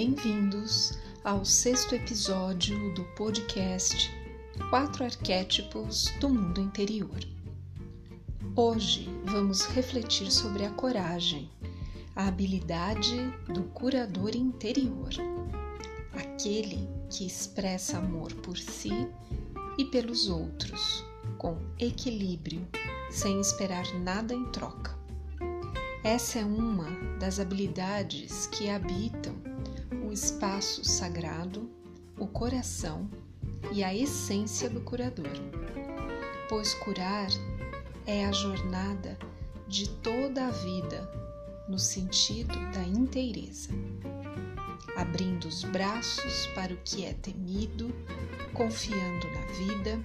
Bem-vindos ao sexto episódio do podcast Quatro Arquétipos do Mundo Interior. Hoje vamos refletir sobre a coragem, a habilidade do curador interior, aquele que expressa amor por si e pelos outros, com equilíbrio, sem esperar nada em troca. Essa é uma das habilidades que habitam espaço sagrado, o coração e a essência do curador, pois curar é a jornada de toda a vida no sentido da inteireza, abrindo os braços para o que é temido, confiando na vida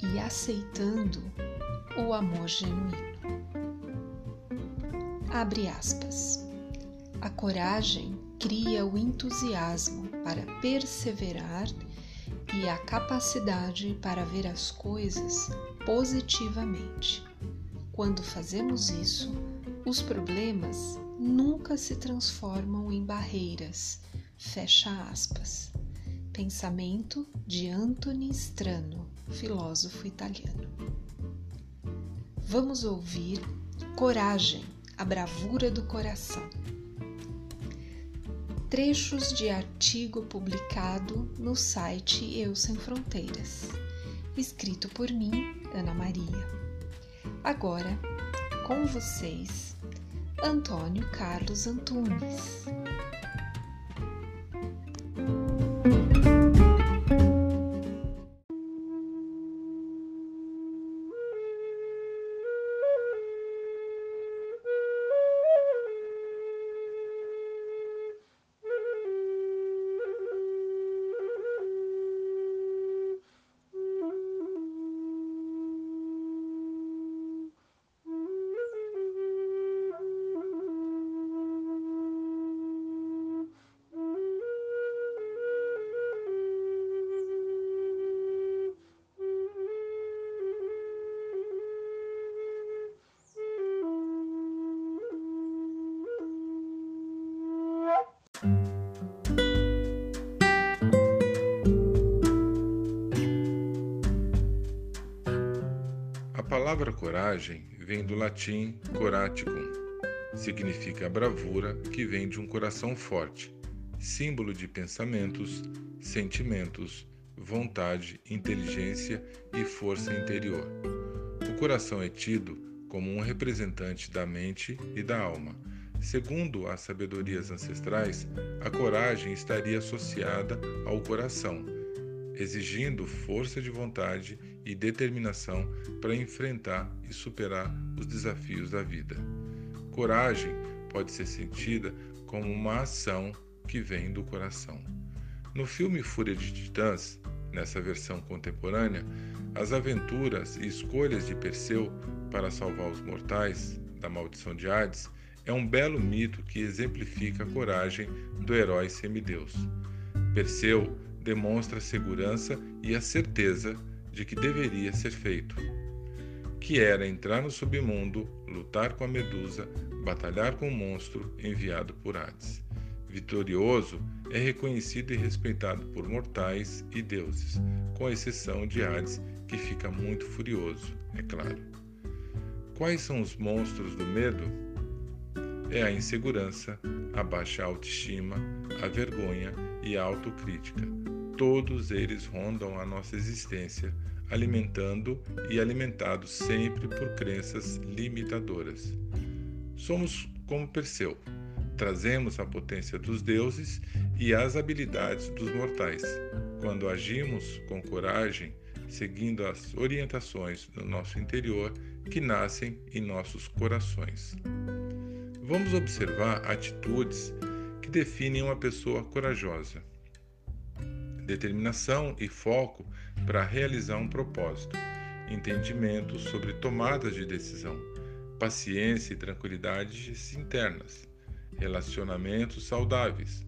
e aceitando o amor genuíno. Abre aspas. A coragem cria o entusiasmo para perseverar e a capacidade para ver as coisas positivamente. Quando fazemos isso, os problemas nunca se transformam em barreiras. Fecha aspas. Pensamento de Anthony Strano, filósofo italiano. Vamos ouvir Coragem, a bravura do coração. Trechos de artigo publicado no site Eu Sem Fronteiras, escrito por mim, Ana Maria. Agora, com vocês, Antônio Carlos Antunes. Palavra coragem vem do latim coraticum. Significa bravura que vem de um coração forte, símbolo de pensamentos, sentimentos, vontade, inteligência e força interior. O coração é tido como um representante da mente e da alma. Segundo as sabedorias ancestrais, a coragem estaria associada ao coração, exigindo força de vontade e determinação para enfrentar e superar os desafios da vida. Coragem pode ser sentida como uma ação que vem do coração. No filme Fúria de Titãs, nessa versão contemporânea, as aventuras e escolhas de Perseu para salvar os mortais da maldição de Hades é um belo mito que exemplifica a coragem do herói semideus. Perseu demonstra a segurança e a certeza de que deveria ser feito, que era entrar no submundo, lutar com a Medusa, batalhar com o monstro enviado por Hades. Vitorioso, é reconhecido e respeitado por mortais e deuses, com exceção de Hades, que fica muito furioso, é claro. Quais são os monstros do medo? É a insegurança, a baixa autoestima, a vergonha e a autocrítica todos eles rondam a nossa existência, alimentando e alimentados sempre por crenças limitadoras. Somos como Perseu, trazemos a potência dos deuses e as habilidades dos mortais. Quando agimos com coragem, seguindo as orientações do nosso interior que nascem em nossos corações. Vamos observar atitudes que definem uma pessoa corajosa determinação e foco para realizar um propósito, entendimento sobre tomadas de decisão, paciência e tranquilidades internas, relacionamentos saudáveis,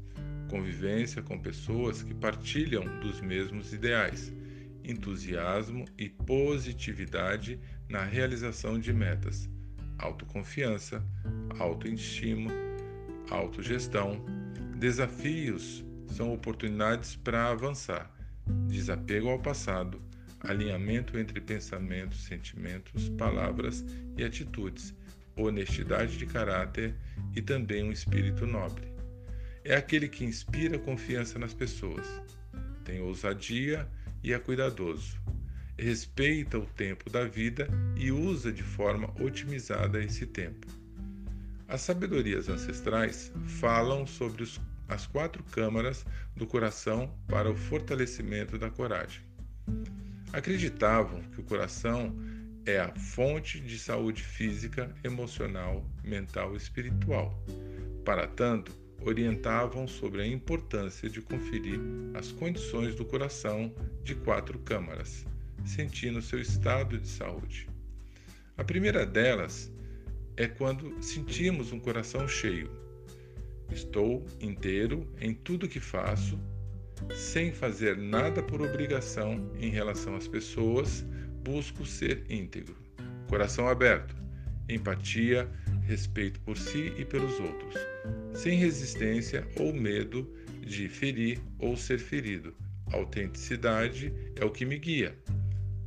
convivência com pessoas que partilham dos mesmos ideais, entusiasmo e positividade na realização de metas, autoconfiança, autoestima, autogestão, Desafios são oportunidades para avançar, desapego ao passado, alinhamento entre pensamentos, sentimentos, palavras e atitudes, honestidade de caráter e também um espírito nobre. É aquele que inspira confiança nas pessoas, tem ousadia e é cuidadoso. Respeita o tempo da vida e usa de forma otimizada esse tempo. As sabedorias ancestrais falam sobre os, as quatro câmaras do coração para o fortalecimento da coragem. Acreditavam que o coração é a fonte de saúde física, emocional, mental e espiritual. Para tanto, orientavam sobre a importância de conferir as condições do coração de quatro câmaras, sentindo seu estado de saúde. A primeira delas é quando sentimos um coração cheio. Estou inteiro em tudo que faço, sem fazer nada por obrigação em relação às pessoas, busco ser íntegro. Coração aberto, empatia, respeito por si e pelos outros, sem resistência ou medo de ferir ou ser ferido. autenticidade é o que me guia.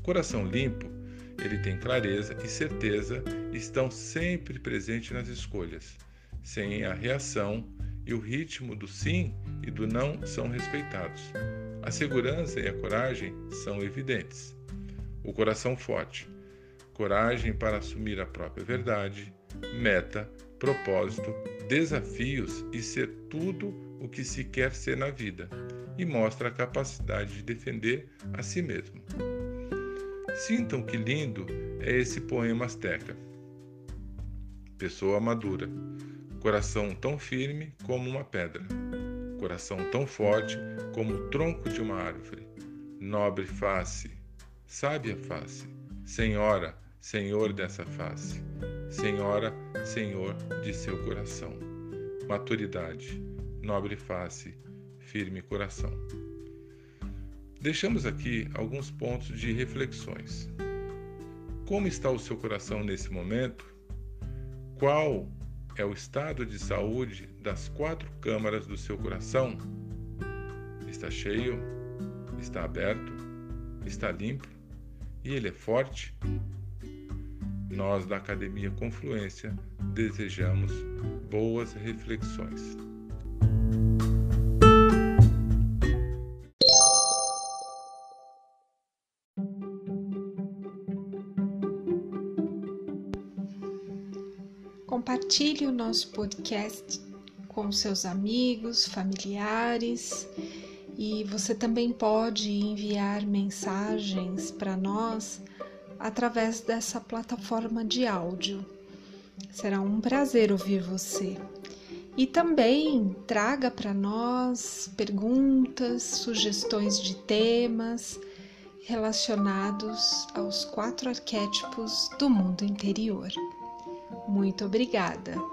Coração limpo, ele tem clareza e certeza estão sempre presentes nas escolhas, sem a reação e o ritmo do sim e do não são respeitados. A segurança e a coragem são evidentes. O coração forte, coragem para assumir a própria verdade, meta, propósito, desafios e ser tudo o que se quer ser na vida, e mostra a capacidade de defender a si mesmo. Sintam que lindo é esse poema asteca. Pessoa madura, coração tão firme como uma pedra, coração tão forte como o tronco de uma árvore, nobre face, sábia face, senhora, senhor dessa face, senhora, senhor de seu coração, maturidade, nobre face, firme coração. Deixamos aqui alguns pontos de reflexões. Como está o seu coração nesse momento? Qual é o estado de saúde das quatro câmaras do seu coração? Está cheio? Está aberto? Está limpo? E ele é forte? Nós da Academia Confluência desejamos boas reflexões. Compartilhe o nosso podcast com seus amigos, familiares e você também pode enviar mensagens para nós através dessa plataforma de áudio. Será um prazer ouvir você. E também traga para nós perguntas, sugestões de temas relacionados aos quatro arquétipos do mundo interior. Muito obrigada!